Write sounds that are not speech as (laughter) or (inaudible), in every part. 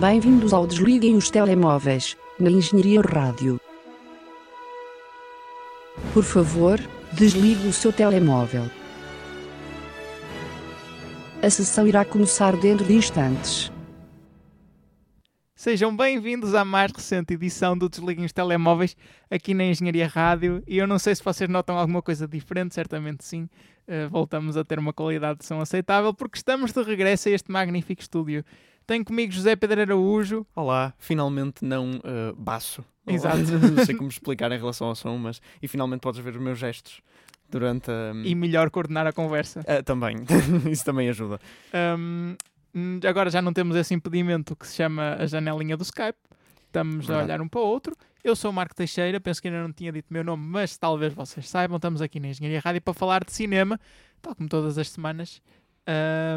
Bem-vindos ao Desliguem os Telemóveis, na Engenharia Rádio. Por favor, desligue o seu telemóvel. A sessão irá começar dentro de instantes. Sejam bem-vindos à mais recente edição do Desliguem os Telemóveis aqui na Engenharia Rádio. E eu não sei se vocês notam alguma coisa diferente, certamente sim. Uh, voltamos a ter uma qualidade de som aceitável porque estamos de regresso a este magnífico estúdio. Tenho comigo José Pedro Araújo. Olá, finalmente não uh, baço. Exato. (laughs) não sei como explicar em relação ao som, mas e finalmente podes ver os meus gestos durante a... E melhor coordenar a conversa. Uh, também, (laughs) isso também ajuda. Um, agora já não temos esse impedimento que se chama a janelinha do Skype. Estamos Verdade. a olhar um para o outro. Eu sou o Marco Teixeira, penso que ainda não tinha dito o meu nome, mas talvez vocês saibam. Estamos aqui na Engenharia Rádio para falar de cinema, tal como todas as semanas.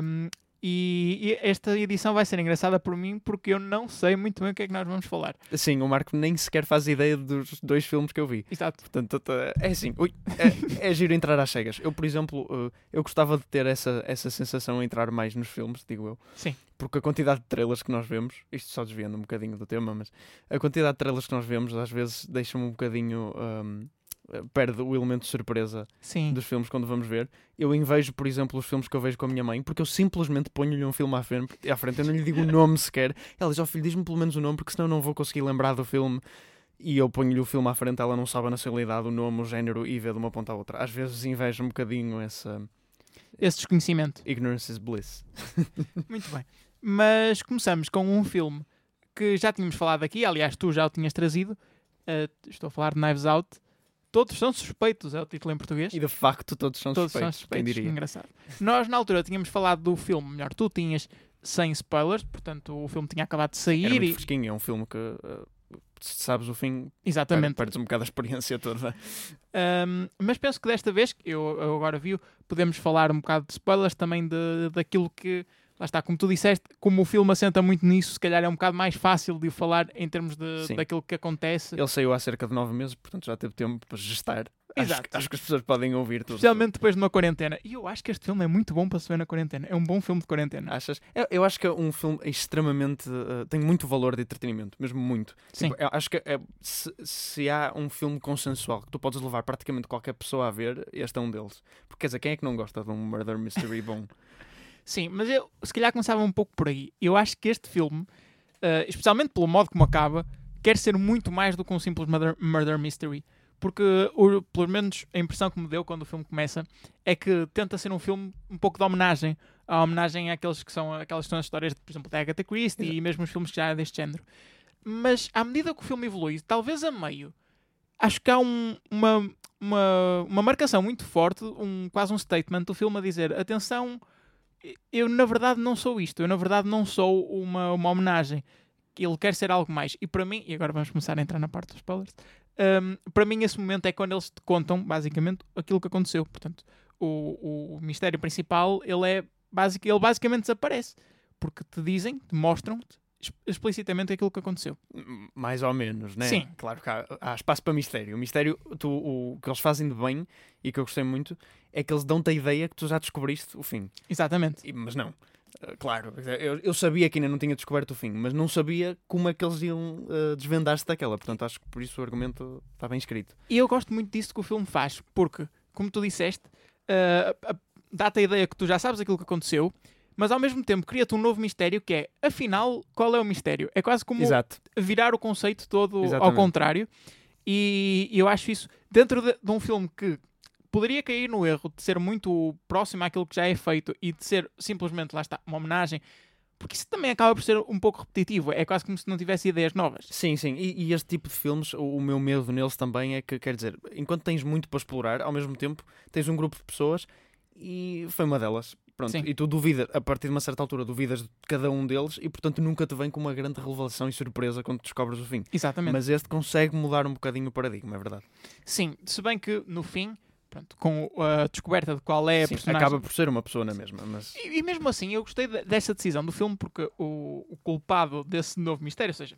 Um, e, e esta edição vai ser engraçada por mim porque eu não sei muito bem o que é que nós vamos falar. Sim, o Marco nem sequer faz ideia dos dois filmes que eu vi. Exato. Portanto, é assim, ui, é, (laughs) é giro entrar às cegas. Eu, por exemplo, uh, eu gostava de ter essa, essa sensação a entrar mais nos filmes, digo eu. Sim. Porque a quantidade de trailers que nós vemos, isto só desviando um bocadinho do tema, mas a quantidade de trailers que nós vemos às vezes deixa-me um bocadinho. um, perde o elemento de surpresa Sim. dos filmes quando vamos ver. Eu invejo, por exemplo, os filmes que eu vejo com a minha mãe, porque eu simplesmente ponho-lhe um filme à frente, à frente eu não lhe digo o nome (laughs) sequer. Ela diz: Ó filho, diz-me pelo menos o nome, porque senão não vou conseguir lembrar do filme. E eu ponho-lhe o filme à frente, ela não sabe a nacionalidade, o nome, o género e vê de uma ponta à outra. Às vezes invejo um bocadinho essa. Esse desconhecimento. Ignorance is bliss. (laughs) Muito bem. Mas começamos com um filme que já tínhamos falado aqui, aliás, tu já o tinhas trazido. Uh, estou a falar de Knives Out. Todos são suspeitos, é o título em português. E de facto todos são Todos suspeitos, são quem suspeitos. diria. Engraçado. Nós, na altura, tínhamos falado do filme, melhor, tu tinhas sem spoilers, portanto, o filme tinha acabado de Era sair muito e. fresquinho, é um filme que, uh, se sabes o fim, Exatamente. perdes um bocado a experiência toda. Um, mas penso que desta vez, que eu, eu agora vi, podemos falar um bocado de spoilers também de, daquilo que. Lá está, como tu disseste, como o filme assenta muito nisso, se calhar é um bocado mais fácil de o falar em termos de, Sim. daquilo que acontece. Ele saiu há cerca de nove meses, portanto já teve tempo para gestar. Acho, Exato. que- acho que as pessoas podem ouvir tudo. Especialmente depois de uma quarentena. E eu acho que este filme é muito bom para se ver na quarentena. É um bom filme de quarentena. Achas? Eu, eu acho que é um filme extremamente. uh, tem muito valor de entretenimento, mesmo muito. Sim. Tipo, acho que é- se, se há um filme consensual que tu podes levar praticamente qualquer pessoa a ver, este é um deles. Porque quer dizer, quem é que não gosta de um murder mystery bom? (laughs) Sim, mas eu se calhar começava um pouco por aí. Eu acho que este filme, eh, especialmente pelo modo como acaba, quer ser muito mais do que um simples murder, murder mystery. Porque, o, pelo menos, a impressão que me deu quando o filme começa é que tenta ser um filme um pouco de homenagem. A homenagem àqueles que são, aquelas que são as histórias, por exemplo, da Agatha Christie e mesmo os filmes que já é deste género. Mas, à medida que o filme evolui, talvez a meio, acho que há um- uma, uma, uma marcação muito forte, um, quase um statement do filme a dizer: atenção, eu na verdade não sou isto, eu na verdade não sou uma, uma homenagem. Ele quer ser algo mais. E para mim, e agora vamos começar a entrar na parte dos spoilers, hum, para mim esse momento é quando eles te contam, basicamente, aquilo que aconteceu. Portanto, o, o mistério principal, ele é basic, ele basicamente desaparece. Porque te dizem, te mostram-te explicitamente aquilo que aconteceu. Mais ou menos, né? Sim. Claro que há, há espaço para mistério. O mistério, tu, o, que eles fazem de bem e que eu gostei muito é que eles dão-te a ideia que tu já descobriste o fim. Exatamente. E- Mas não. Uh, Claro, eu, eu sabia que ainda não tinha descoberto o fim, mas não sabia como é que eles iam uh, desvendar-se daquela. Portanto, acho que por isso o argumento está bem escrito. E eu gosto muito disso que o filme faz, porque, como tu disseste, a- dá-te a ideia que tu já sabes aquilo que aconteceu, mas ao mesmo tempo cria-te um novo mistério que é, afinal, qual é o mistério? É quase como Exato. virar o conceito todo ao Exatamente. contrário. E eu acho isso, dentro de, de um filme que poderia cair no erro de ser muito próximo àquilo que já é feito e de ser simplesmente, lá está, uma homenagem, porque isso também acaba por ser um pouco repetitivo. É quase como se não tivesse ideias novas. Sim, sim. E, e este tipo de filmes, o, o meu medo neles também é que, quer dizer, enquanto tens muito para explorar, ao mesmo tempo tens um grupo de pessoas e foi uma delas. Pronto, Sim. e tu duvidas, a partir de uma certa altura, duvidas de cada um deles e, portanto, nunca te vem com uma grande revelação e surpresa quando descobres o fim. Exatamente. Mas este consegue mudar um bocadinho o paradigma, é verdade. Sim, se bem que no fim, pronto, com a descoberta de qual é a Sim, personagem. acaba por ser uma pessoa na mesma, mas E, e mesmo assim, eu gostei de- dessa decisão do filme porque o, o culpado desse novo mistério, ou seja,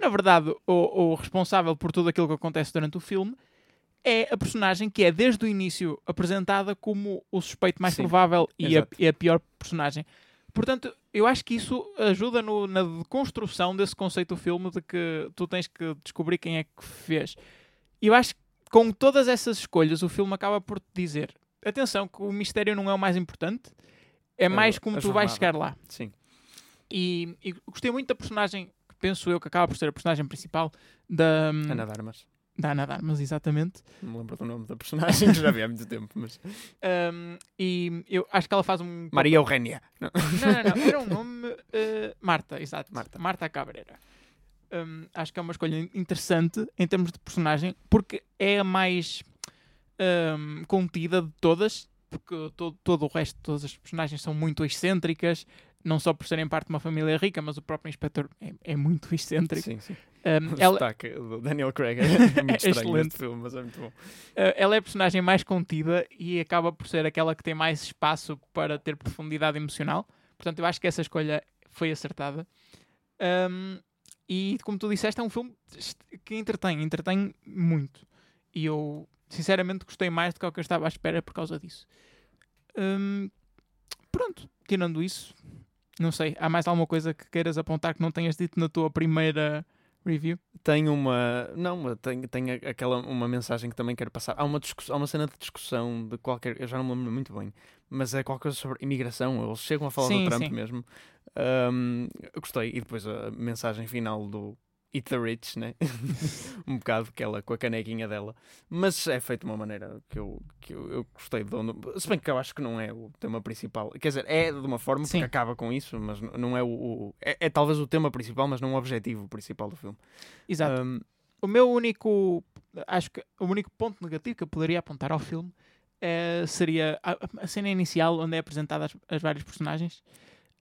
na verdade, o, o responsável por tudo aquilo que acontece durante o filme é a personagem que é desde o início apresentada como o suspeito mais Sim, provável e a, e a pior personagem. portanto, eu acho que isso ajuda no- na construção desse conceito do filme de que tu tens que descobrir quem é que fez. E eu acho que com todas essas escolhas, o filme acaba por te dizer: atenção, que o mistério não é o mais importante, é mais como tu vais chegar lá. Sim. E, e gostei muito da personagem, que penso eu que acaba por ser a personagem principal da, Ana de Armas. da Ana Darmas, exatamente. Não me lembro do nome da personagem, (laughs) já vi há muito tempo. Mas... Um, e eu acho que ela faz um. Maria Eugénia. Não. Não, não, não. (laughs) Era um nome. uh, Marta, exato. Marta. Marta Cabreira. Um, acho que é uma escolha interessante em termos de personagem, porque é a mais um, contida de todas, porque todo, todo o resto, todas as personagens são muito excêntricas, não só por serem parte de uma família rica, mas o próprio inspetor é, é muito excêntrico. Sim, sim. Um, O ela, sotaque do Daniel Craig é (laughs) muito estranho excelente. filme, mas é muito bom. Uh, ela é a personagem mais contida e acaba por ser aquela que tem mais espaço para ter profundidade emocional. Portanto, eu acho que essa escolha foi acertada. Um, e, como tu disseste, é um filme que entretém, entretém muito. E eu, sinceramente, gostei mais do que o que eu estava à espera por causa disso. Um, pronto, tirando isso, não sei. Há mais alguma coisa que queiras apontar que não tenhas dito na tua primeira review? Tem uma. Não, tem, tem a- aquela uma mensagem que também quero passar. Há uma, discuss- há uma cena de discussão de qualquer. Eu já não me lembro muito bem, mas é qualquer coisa sobre imigração. Eles chegam a falar Sim, do Trump sim. mesmo. Eu gostei. E depois a mensagem final do Eat the Rich, né? (laughs) um bocado que ela com a canequinha dela. Mas é feito de uma maneira que eu, que eu, eu gostei de onde. Se bem que eu acho que não é o tema principal. Quer dizer, é de uma forma Sim. porque acaba com isso, mas não é o. o- é, é talvez o tema principal, mas não o objetivo principal do filme. Exato. Ahm, O meu único, acho que o único ponto negativo que eu poderia apontar ao filme eh, seria a, a cena inicial onde é apresentada as, as várias personagens.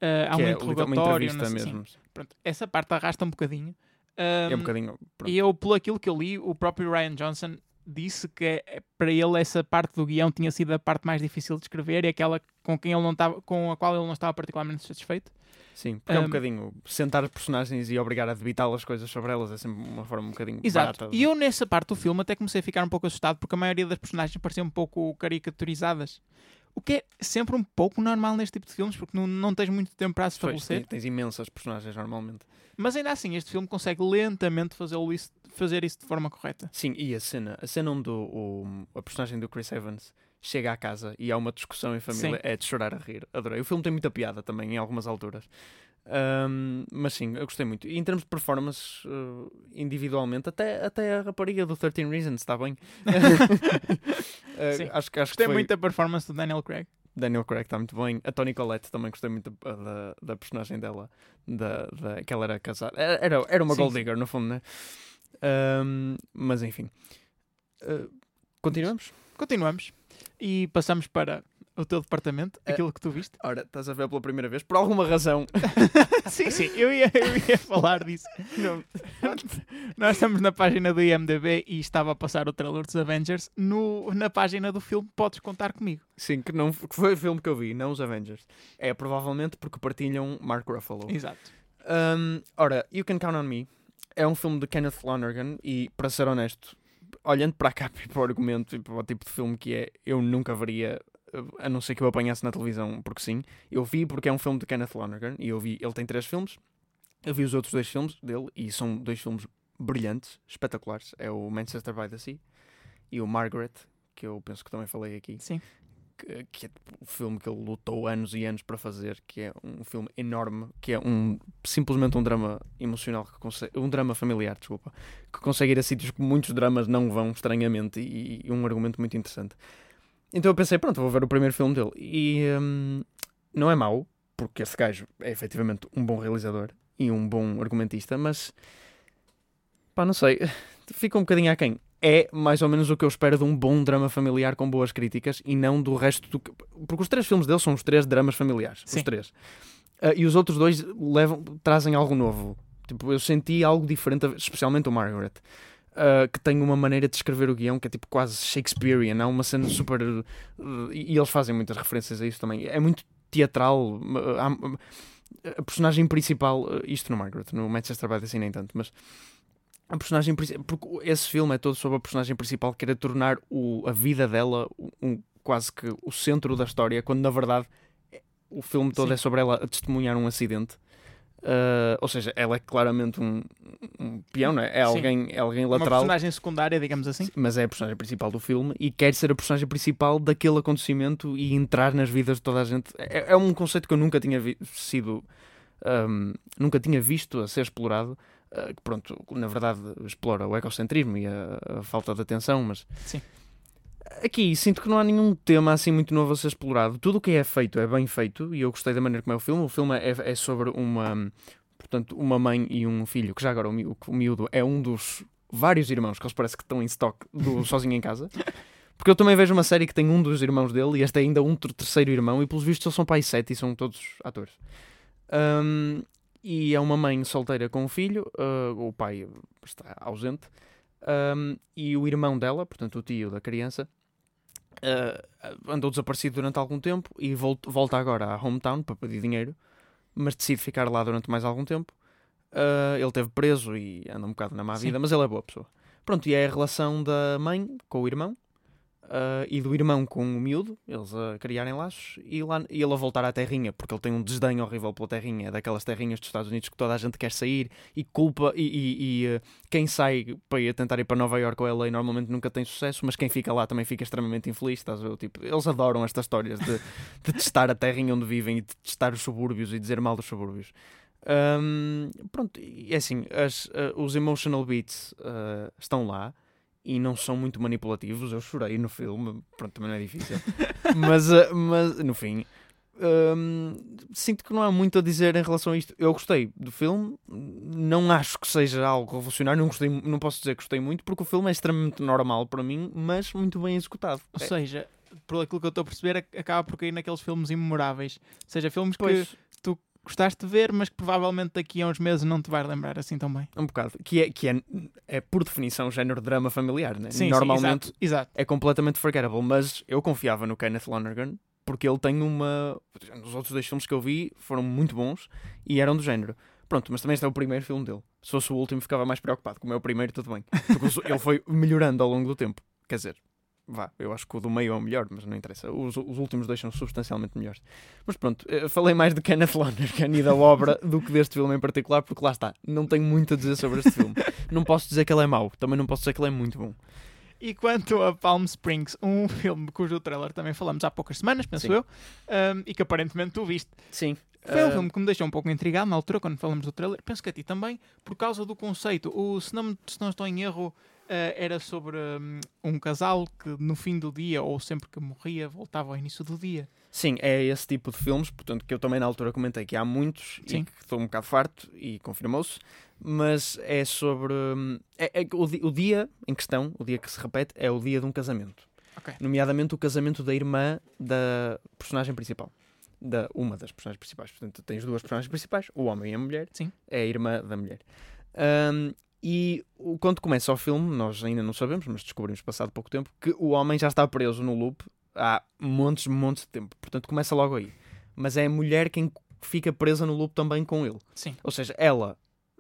Eh, há que um é interrogatório, uma entrevista mesmo. Pronto, essa parte arrasta um bocadinho. É um Um, bocadinho. pronto. E eu, pelo aquilo que eu li, o próprio Ryan Johnson disse que é- para ele essa parte do guião tinha sido a parte mais difícil de escrever e aquela com quem ele não estava, com a qual ele não estava particularmente satisfeito. Sim, porque é um Um, bocadinho sentar as personagens e obrigar a debitar as coisas sobre elas é sempre uma forma um bocadinho Exato. barata. E eu nessa parte do filme até comecei a ficar um pouco assustado porque a maioria das personagens pareciam um pouco caricaturizadas. O que é sempre um pouco normal neste tipo de filmes porque não, não tens muito tempo para se Pois, estabelecer. tens, tens imensas personagens normalmente. Mas ainda assim, este filme consegue lentamente fazê-lo isso- fazer isso de forma correta. Sim, e a cena, a cena onde o, o- a personagem do Chris Evans chega à casa e há uma discussão em família Sim. é de chorar a rir. Adorei. O filme tem muita piada também em algumas alturas. Ahm, mas sim, eu gostei muito. E em termos de performance, eh, individualmente, até, até a rapariga do 13 Reasons está bem. (laughs) Sim. acho, que- acho que Gostei foi... muito da performance do Daniel Craig. Daniel Craig está muito bem. A Toni Collette também gostei muito da, da, da personagem dela. Da, da, que ela era casada. Era, era, uma Sim, gold digger, no fundo, né? Ahm, mas enfim. Uh, continuamos? Continuamos e passamos para o teu departamento, Eh, aquilo que tu viste. Ora, estás a ver pela primeira vez, por alguma razão. (laughs) sim, sim, eu ia, eu ia falar disso. não- Nós estamos na página do IMDB e estava a passar o trailer dos Avengers. No, na página do filme, podes contar comigo. Sim, que, não, que foi o filme que eu vi, não os Avengers. É provavelmente porque partilham Mark Ruffalo. Exato. Um, ora, You Can Count on Me é um filme de Kenneth Lonergan e, para ser honesto, olhando para a capa e para o argumento e para o tipo de filme que é, eu nunca veria, a não ser que eu apanhasse na televisão, porque sim. Eu vi porque é um filme de Kenneth Lonergan e eu vi, ele tem três filmes, eu vi os outros dois filmes dele e são dois filmes brilhantes, espetaculares. É o Manchester by the Sea e o Margaret, que eu penso que também falei aqui Sim. que, que é o filme que ele lutou anos e anos para fazer, que é um filme enorme, que é um simplesmente um drama emocional, que consegue, um drama familiar, desculpa, que consegue ir a sítios que muitos dramas não vão, estranhamente, e, e um argumento muito interessante. Então eu pensei, pronto, vou ver o primeiro filme dele. E hum, não é mau, porque esse gajo é efetivamente um bom realizador e um bom argumentista, mas pá, não sei, (laughs) fica um bocadinho aquém. É mais ou menos o que eu espero de um bom drama familiar com boas críticas e não do resto do que. Porque os três filmes dele são os três dramas familiares. Sim. Os três. Ah, e os outros dois levam, trazem algo novo. Tipo, eu senti algo diferente, especialmente o Margaret. Ah, que tem uma maneira de escrever o guião que é tipo quase Shakespearean. Há uma cena super. uh, e eles fazem muitas referências a isso também. É muito teatral. há- a personagem principal, isto no Margaret, no Manchester by the Sea nem tanto, mas a personagem principal, porque esse filme é todo sobre a personagem principal que querer tornar o, a vida dela um, quase que o centro da história, quando na verdade o filme todo Sim. é sobre ela a testemunhar um acidente. Uh, ou seja, ela é claramente um, um peão, não é? É alguém, é alguém Uma lateral, personagem secundária, digamos assim. mas é a personagem principal do filme e quer ser a personagem principal daquele acontecimento e entrar nas vidas de toda a gente. É, é um conceito que eu nunca tinha sido. um, nunca tinha visto a ser explorado. uh, que pronto, na verdade explora o egocentrismo e a, a falta de atenção, mas Sim. Aqui sinto que não há nenhum tema assim muito novo a ser explorado. Tudo o que é feito é bem feito e eu gostei da maneira como é o filme. O filme é, é sobre uma, portanto, uma mãe e um filho, que já agora o, o miúdo é um dos vários irmãos que eles parece que estão em stock do (laughs) Sozinho em Casa. Porque eu também vejo uma série que tem um dos irmãos dele e este é ainda um ter- terceiro irmão e pelos vistos eles são pai sete e são todos atores. Um, e é uma mãe solteira com um filho, uh, o pai está ausente, um, e o irmão dela, portanto o tio da criança, uh, andou desaparecido durante algum tempo e volt- volta agora à hometown para pedir dinheiro, mas decide ficar lá durante mais algum tempo. Uh, ele esteve preso e anda um bocado na má Sim. vida, mas ele é boa pessoa. Pronto, e é a relação da mãe com o irmão uh, e do irmão com o miúdo, eles a criarem laços, e, lá, e ele a voltar à terrinha, porque ele tem um desdém horrível pela terrinha, é daquelas terrinhas dos Estados Unidos que toda a gente quer sair e culpa, e, e- e, uh, quem sai para ir tentar ir para Nova York ou LA normalmente nunca tem sucesso, mas quem fica lá também fica extremamente infeliz, estás a ver? Tipo, eles adoram estas histórias de, de testar a terrinha onde vivem e de testar os subúrbios e dizer mal dos subúrbios. Um, pronto, é assim, as, uh, os emotional beats estão lá e não são muito manipulativos. Eu chorei no filme, pronto, também não é difícil, (laughs) mas, uh, mas no fim, um, sinto que não há muito a dizer em relação a isto. Eu gostei do filme, não acho que seja algo revolucionário, não, gostei, não posso dizer que gostei muito, porque o filme é extremamente normal para mim, mas muito bem executado. Ou É, seja, por aquilo que eu estou a perceber, ac- acaba por cair naqueles filmes imemoráveis. Ou seja, filmes que pois, gostaste de ver, mas que provavelmente daqui a uns meses não te vais lembrar assim tão bem. um bocado. Que é, que é, é por definição género de drama familiar, né? Sim, Normalmente sim, exato, exato. é completamente forgettable, mas eu confiava no Kenneth Lonergan porque ele tem uma. Os outros dois filmes que eu vi foram muito bons e eram do género. Pronto, mas também este é o primeiro filme dele. Se fosse o último, ficava mais preocupado. Como é o primeiro, tudo bem. Porque ele foi melhorando ao longo do tempo. Quer dizer, vá, eu acho que o do meio é o melhor, mas não interessa. Os, os últimos dois são substancialmente melhores. Mas pronto, eh, falei mais de Kenneth Lonergan e da obra (laughs) do que deste filme em particular, porque lá está, não tenho muito a dizer sobre este filme. Não posso dizer que ele é mau, também não posso dizer que ele é muito bom. E quanto a Palm Springs, um (laughs) filme cujo trailer também falamos há poucas semanas, penso Sim. eu, um, e que aparentemente tu viste. Sim. Foi um Ah, filme que me deixou um pouco intrigado na altura, quando falamos do trailer. Penso que a ti também, por causa do conceito. O, se, não, se não estou em erro, era sobre hum, um casal que no fim do dia, ou sempre que morria, voltava ao início do dia. Sim, é esse tipo de filmes, portanto, que eu também na altura comentei que há muitos Sim. e que estou um bocado farto e confirmou-se, mas é sobre. hum, É, é o, o dia em questão, o dia que se repete, é o dia de um casamento. Ok. Nomeadamente o casamento da irmã da personagem principal. Da, uma das personagens principais. Portanto, tens duas personagens principais, o homem e a mulher. Sim. É a irmã da mulher. Hum, e quando começa o filme, nós ainda não sabemos, mas descobrimos passado pouco tempo, que o homem já está preso no loop há montes, montes de tempo. Portanto, começa logo aí. Mas é a mulher quem fica presa no loop também com ele. Sim. Ou seja, ela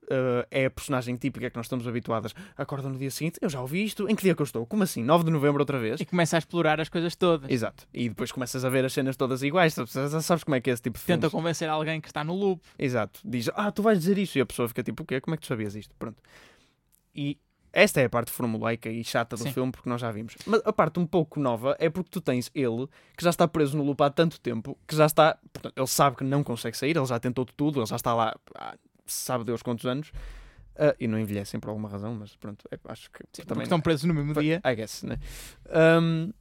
eh, é a personagem típica que nós estamos habituadas. Acorda no dia seguinte, eu já ouvi isto, em que dia que eu estou? Como assim? 9 de novembro outra vez? E começa a explorar as coisas todas. Exato. E depois começas a ver as cenas todas iguais. Sabes, sabes como é que é esse tipo de Tenta convencer alguém que está no loop. Exato. Diz, ah, tu vais dizer isso. E a pessoa fica tipo, o quê? Como é que tu sabias isto? Pronto. E esta é a parte formulaica e chata do Sim. filme, porque nós já vimos. Mas a parte um pouco nova é porque tu tens ele, que já está preso no loop há tanto tempo, que já está... Portanto, ele sabe que não consegue sair, ele já tentou de tudo, ele já está lá há sabe Deus quantos anos. Ah, e não envelhecem por alguma razão, mas pronto, é- acho que Sim, também... estão presos no mesmo dia. I guess, né? Um,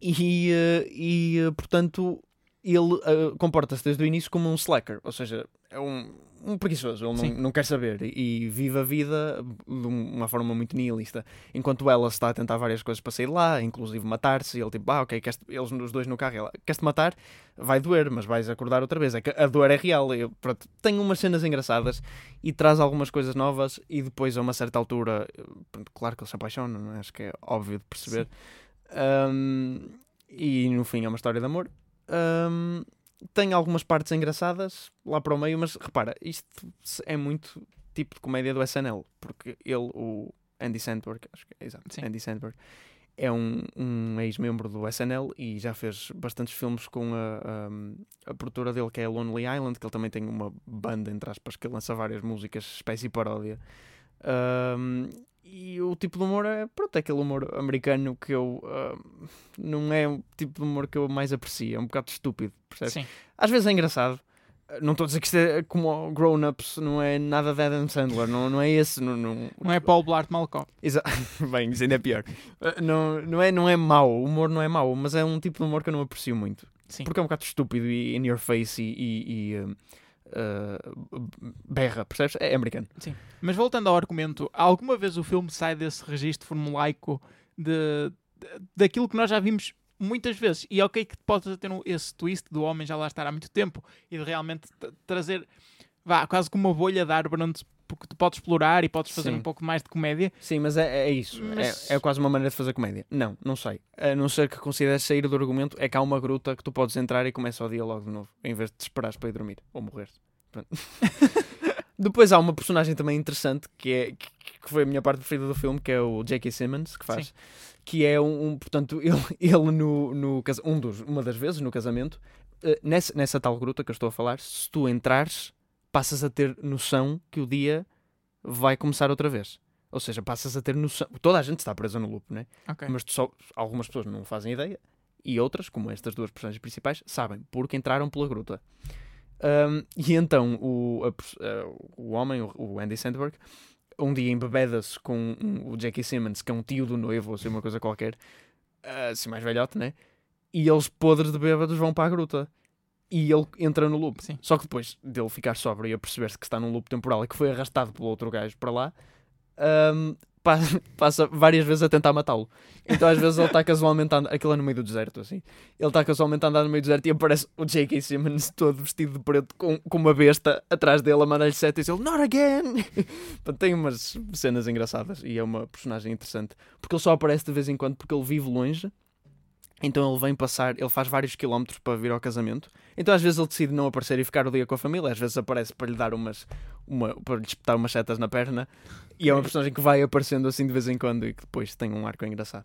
e, eh, e eh, portanto, ele eh, comporta-se desde o início como um slacker, ou seja, é um, um preguiçoso, ele Sim. não, não quer saber e, e vive a vida de um- uma forma muito nihilista. Enquanto ela está a tentar várias coisas para sair lá, inclusive matar-se, e ele tipo, ah, ok, eles os dois no carro, ela, queres-te matar? Vai doer, mas vais acordar outra vez. É que a dor é real. Eu, pronto, tem umas cenas engraçadas e traz algumas coisas novas e depois a uma certa altura, pronto, claro que ele se apaixona, não é? acho que é óbvio de perceber. Um, e no fim é uma história de amor. Um, tem algumas partes engraçadas lá para o meio, mas repara, isto é muito tipo de comédia do SNL, porque ele, o Andy Sandberg, acho que é exato, Sim. Andy Sandberg, é um, um ex-membro do SNL e já fez bastantes filmes com a, a, a produtora dele, que é a Lonely Island, que ele também tem uma banda, entre aspas, que lança várias músicas, espécie paródia. Um, e o tipo de humor é, pronto, é aquele humor americano que eu uh, não é o tipo de humor que eu mais aprecio, é um bocado estúpido, percebes? Sim. Às vezes é engraçado. Não estou a dizer que isto é como Grown-Ups, não é nada de Adam Sandler, não, não é esse. Não, não, Não é Paul Blart Malcolm. Exa (laughs) Bem, isso ainda é pior. Uh, Não, não, é, não é mau, o humor não é mau, mas é um tipo de humor que eu não aprecio muito. Sim. Porque é um bocado estúpido e in your face e, e, e, uh, berra, percebes? É americano. Mas voltando ao argumento, alguma vez o filme sai desse registro formulaico de, de- daquilo que nós já vimos muitas vezes? E é ok que possa ter um- esse twist do homem já lá estar há muito tempo e de realmente trazer, vá, quase como uma bolha de ar onde porque tu podes explorar e podes fazer Sim. um pouco mais de comédia. Sim, mas é, é isso. Mas- É, é quase uma maneira de fazer comédia. Não, não sei. A não ser que consideres sair do argumento, é que há uma gruta que tu podes entrar e começa o dia logo de novo, em vez de te esperares para ir dormir ou morrer. (laughs) Depois há uma personagem também interessante que, é, que, que foi a minha parte preferida do filme, que é o J.K. Simmons, que faz. Sim. Que é um, um- portanto, (laughs) ele, ele no, no um dos, uma das vezes no casamento, eh, nessa, nessa tal gruta que eu estou a falar, se tu entrares, passas a ter noção que o dia vai começar outra vez. Ou seja, passas a ter noção. Toda a gente está presa no loop, né? Ok. Mas só, algumas pessoas não fazem ideia e outras, como estas duas personagens principais, sabem porque entraram pela gruta. Um, e então o, a eh, o homem, o, Andy Sandberg, um dia embebeda-se com o J.K. Simmons, que é um tio do noivo, ou assim, uma coisa qualquer, ah, assim mais velhote, né? E eles, podres de bêbados, vão para a gruta. E ele entra no loop. Sim. Só que depois dele ficar sóbrio e a perceber-se que está num loop temporal e que foi arrastado pelo outro gajo para lá, ahm, pa- (laughs) passa várias vezes a tentar matá-lo. Então às vezes ele está casualmente a andar, aquilo é no meio do deserto, assim. Ele está casualmente a andar no meio do deserto e aparece o J.K. Simmons (laughs) todo vestido de preto com, com uma besta atrás dele a mandar-lhe sete e diz ele, Not again! (laughs) Portanto, tem umas cenas engraçadas e é uma personagem interessante. Porque ele só aparece de vez em quando porque ele vive longe. Então ele vem passar, ele faz vários quilómetros para vir ao casamento. Então às vezes ele decide não aparecer e ficar o dia com a família. Às vezes aparece para lhe dar umas, uma, para lhe espetar umas setas na perna. E é uma personagem que vai aparecendo assim de vez em quando e que depois tem um arco engraçado.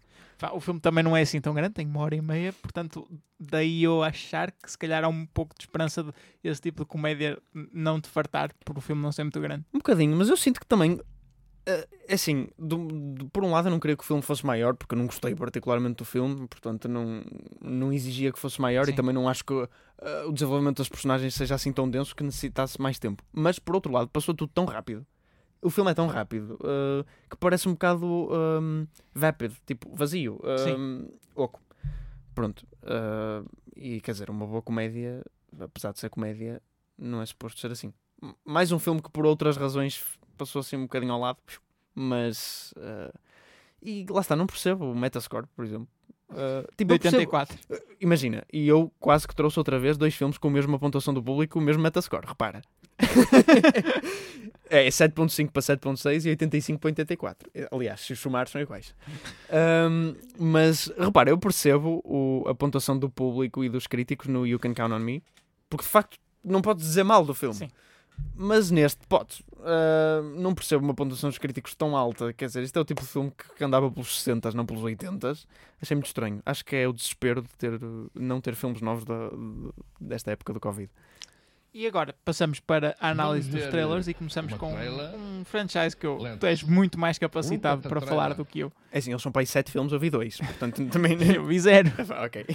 O filme também não é assim tão grande, tem uma hora e meia, portanto, daí eu achar que se calhar há um pouco de esperança de esse tipo de comédia não te fartar por o filme não ser muito grande. Um bocadinho, mas eu sinto que também. Eh, É assim, do- do- por um lado eu não queria que o filme fosse maior, porque eu não gostei particularmente do filme, portanto não, não exigia que fosse maior Sim. e também não acho que eh, o desenvolvimento das personagens seja assim tão denso que necessitasse mais tempo. Mas por outro lado, passou tudo tão rápido. O filme é tão rápido eh, que parece um bocado um, vapid, tipo vazio, um, oco. Pronto. eh, e quer dizer, uma boa comédia, apesar de ser comédia, não é suposto ser assim. Mais um filme que por outras razões passou assim um bocadinho ao lado, mas. eh, e lá está, não percebo o Metascore, por exemplo. Eh, tipo, De eu percebo- 84. Imagina, e eu quase que trouxe outra vez dois filmes com a mesma pontuação do público, o mesmo Metascore, repara. (laughs) é 7.5 para 7.6 e 85 para 84. Aliás, se os somar são iguais. Ahm, mas repara, eu percebo o- a pontuação do público e dos críticos no You Can Count on Me, porque de facto não podes dizer mal do filme. Sim. Mas neste, podes. Ah, não percebo uma pontuação dos críticos tão alta. Quer dizer, isto é o tipo de filme que andava pelos 60, não pelos 80. Achei muito estranho. Acho que é o desespero de ter, não ter filmes novos da- desta época do Covid. E agora passamos para a análise dos trailers e começamos com trailer um franchise que eu, tu és muito mais capacitado para trailer. falar do que eu. É assim, eles são para aí 7 filmes, eu vi dois. Portanto, (laughs) também. (laughs) Eu vi zero. (laughs) ok.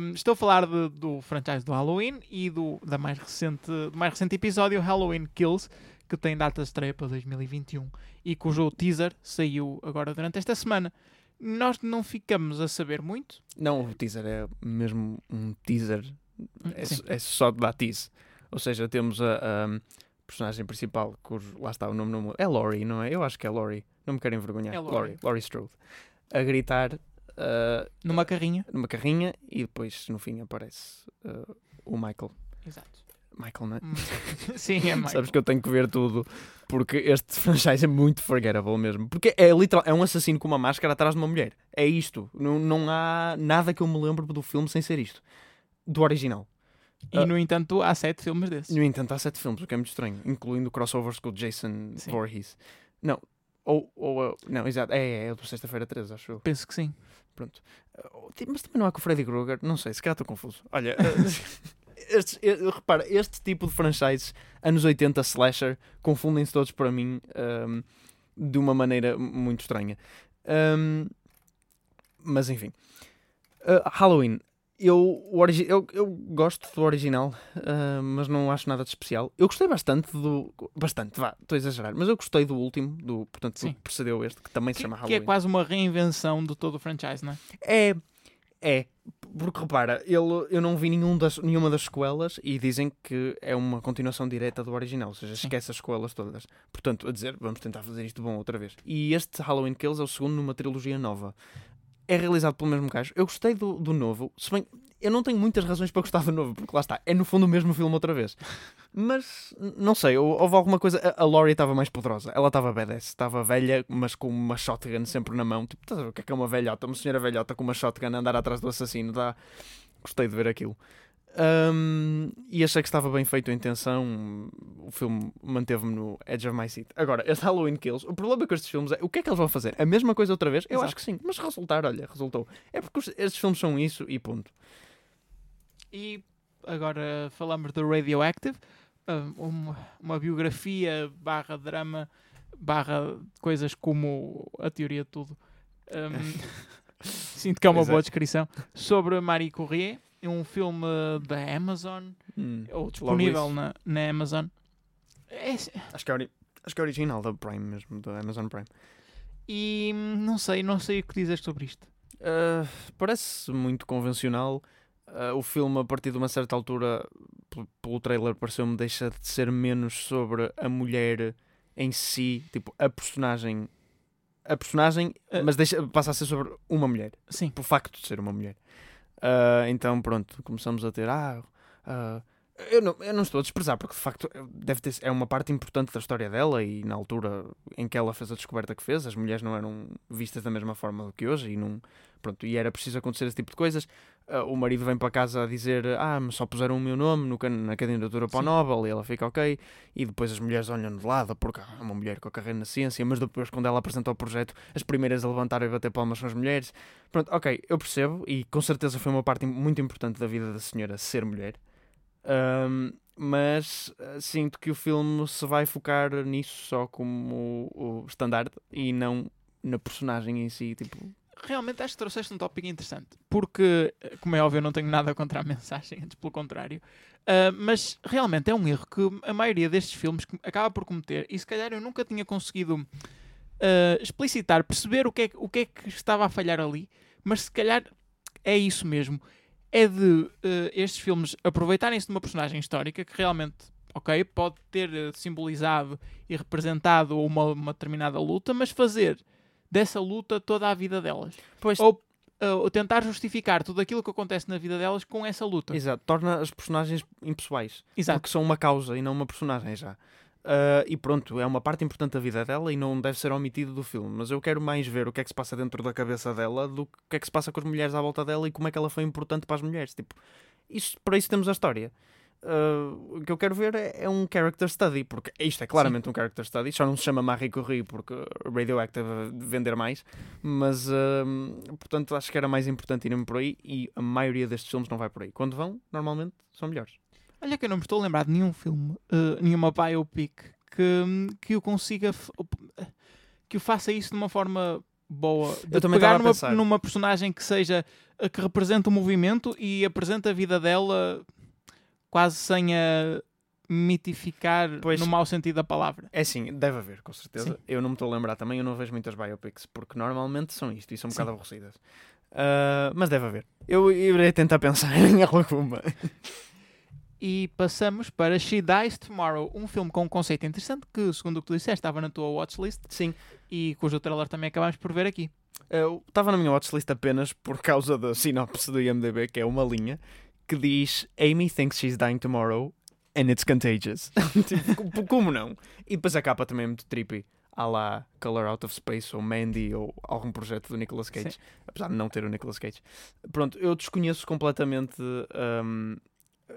Um, estou a falar de- do franchise do Halloween e do, da mais recente, do mais recente episódio Halloween Kills, que tem data de estreia para 2021 e cujo teaser saiu agora durante esta semana. Nós não ficamos a saber muito. Não, o teaser é mesmo um teaser. É, é só de dar tease. Ou seja, temos a, a personagem principal, cujo lá está o nome no É Laurie, não é? Eu acho que é Laurie. Não me quero envergonhar. É Laurie. Laurie. Laurie Strode. A gritar ah, Numa carrinha. numa carrinha e depois no fim aparece ah, o Michael. Exato. Michael, não é? Hum. (laughs) Sim, é mais. Sabes que eu tenho que ver tudo porque este (laughs) franchise é muito forgettable mesmo. Porque é literal, é um assassino com uma máscara atrás de uma mulher. É isto. Não, não há nada que eu me lembre do filme sem ser isto. Do original. E no entanto há sete filmes desses. No entanto, há sete filmes, o que é muito estranho, incluindo crossovers com o Jason Sim. Voorhees. Não, ou, ou não, exato, é, é, é o do Sexta-feira 13, acho eu. Penso que sim. Pronto. Uh, Mas também não há com o Freddy Krueger. Não sei, se calhar estou confuso. Olha, (laughs) uh, estes, repara, este tipo de franchises, anos 80 slasher, confundem-se todos para mim um, de uma maneira muito estranha. Um, mas enfim. Uh, Halloween. Eu, origi eu, eu gosto do original, uh, mas não acho nada de especial. Eu gostei bastante do. Bastante, vá, estou a exagerar. Mas eu gostei do último, do, portanto, do Sim. que precedeu este, que também se Que, chama que Halloween. é quase uma reinvenção de todo o franchise, não é? É, é. Porque repara, ele, eu não vi nenhum das, nenhuma das sequelas e dizem que é uma continuação direta do original, ou seja, Sim. esquece as sequelas todas. Portanto, a dizer, vamos tentar fazer isto bom outra vez. E este Halloween Kills é o segundo numa trilogia nova. É realizado pelo mesmo gajo. Eu gostei do, do novo, se bem eu não tenho muitas razões para gostar do novo, porque lá está, é no fundo o mesmo filme outra vez. Mas não sei, hou- houve alguma coisa. A, a Laurie estava mais poderosa, ela estava badass, estava velha, mas com uma shotgun sempre na mão. Tipo, a ver o que é que é uma velhota? Uma senhora velhota com uma shotgun a andar atrás do assassino. Dá... Gostei de ver aquilo. Ahm, e achei que estava bem feito a intenção. O filme manteve-me no edge of my seat. Agora, este Halloween Kills, o problema com estes filmes é o que é que eles vão fazer? A mesma coisa outra vez? Eu Exato. acho que sim, mas resultar, olha, resultou. É porque estes filmes são isso e ponto. E agora falamos do Radioactive, uma, uma biografia barra drama barra coisas como a teoria de tudo. Um, (laughs) sinto que é uma é. boa descrição. Sobre Marie Curie, é um filme da Amazon, Hum. ou disponível na, na Amazon. É- Acho que, é acho que é original da Prime mesmo, da Amazon Prime. e hum, não sei, não sei o que dizer sobre isto. Uh, parece muito convencional. Uh, o filme, a partir de uma certa altura, pelo trailer, pareceu-me deixa de ser menos sobre a mulher em si, tipo, a personagem. A personagem, Uh, mas deixa, passa a ser sobre uma mulher, Sim, por facto de ser uma mulher. Uh, então, pronto, começamos a ter. Ah, ah, eu, não, eu não estou a desprezar, porque de facto deve ter, é uma parte importante da história dela e na altura em que ela fez a descoberta que fez, as mulheres não eram vistas da mesma forma do que hoje e, não, pronto, e era preciso acontecer esse tipo de coisas. Ah, o marido vem para casa a dizer: Ah, mas só puseram o meu nome no, can- na candidatura para o. Nobel e ela fica ok. E depois as mulheres olham de lado, porque é uma mulher com a carreira na ciência, mas depois, quando ela apresenta o projeto, as primeiras a levantar e bater palmas são as mulheres. Pronto, ok, eu percebo e com certeza foi uma parte muito importante da vida da senhora ser mulher. Ahm, mas ah, sinto que o filme se vai focar nisso só como o, o estandarte e não na personagem em si. Tipo, realmente acho que trouxeste um tópico interessante, porque, como é óbvio, eu não tenho nada contra a (laughs) mensagem, antes pelo contrário, Ah, mas realmente é um erro que a maioria destes filmes acaba por cometer, e se calhar eu nunca tinha conseguido ah, explicitar, perceber o que, é, o que é que estava a falhar ali, mas se calhar é isso mesmo. É de eh, estes filmes aproveitarem-se de uma personagem histórica que realmente, ok, pode ter simbolizado e representado uma, uma determinada luta, mas fazer dessa luta toda a vida delas. pois, Ou, ou tentar justificar tudo aquilo que acontece na vida delas com essa luta. exato, torna as personagens impessoais. Exato. Porque são uma causa e não uma personagem já. Ah, e pronto, é uma parte importante da vida dela e não deve ser omitido do filme. Mas eu quero mais ver o que é que se passa dentro da cabeça dela do que o que é que se passa com as mulheres à volta dela e como é que ela foi importante para as mulheres. Tipo, isso, para isso temos a história. Ah, o que eu quero ver é, é um character study, porque isto é claramente um character study. Só não se chama Marie Curie porque Radioactive vender mais, mas ah, portanto acho que era mais importante irem por aí. E a maioria destes filmes não vai por aí. Quando vão, normalmente são melhores. Olha que eu não me estou a lembrar de nenhum filme, eh, nenhuma biopic que, que o consiga que o faça isso de uma forma boa. De Eu também pegar numa, numa personagem que seja que represente o movimento e apresente a vida dela quase sem a mitificar Pois. no mau sentido da palavra. É sim, deve haver, com certeza. Sim. Eu não me estou a lembrar também, eu não vejo muitas biopics, porque normalmente são isto e são um Sim. bocado aborrecidas. Ah, mas deve haver. Eu irei tentar pensar (laughs) em alguma. E passamos para She Dies Tomorrow, um filme com um conceito interessante que, segundo o que tu disseste, estava na tua watchlist Sim, e cujo trailer também acabámos por ver aqui. eu estava na minha watchlist apenas por causa da sinopse do IMDB, que é uma linha que diz Amy thinks she's dying tomorrow and it's contagious. (laughs) tipo, co- como não? E depois a capa também é muito trippy. À lá Color Out of Space ou Mandy ou algum projeto do Nicolas Cage. Sim. apesar de não ter o Nicolas Cage. Pronto, eu desconheço completamente. hum,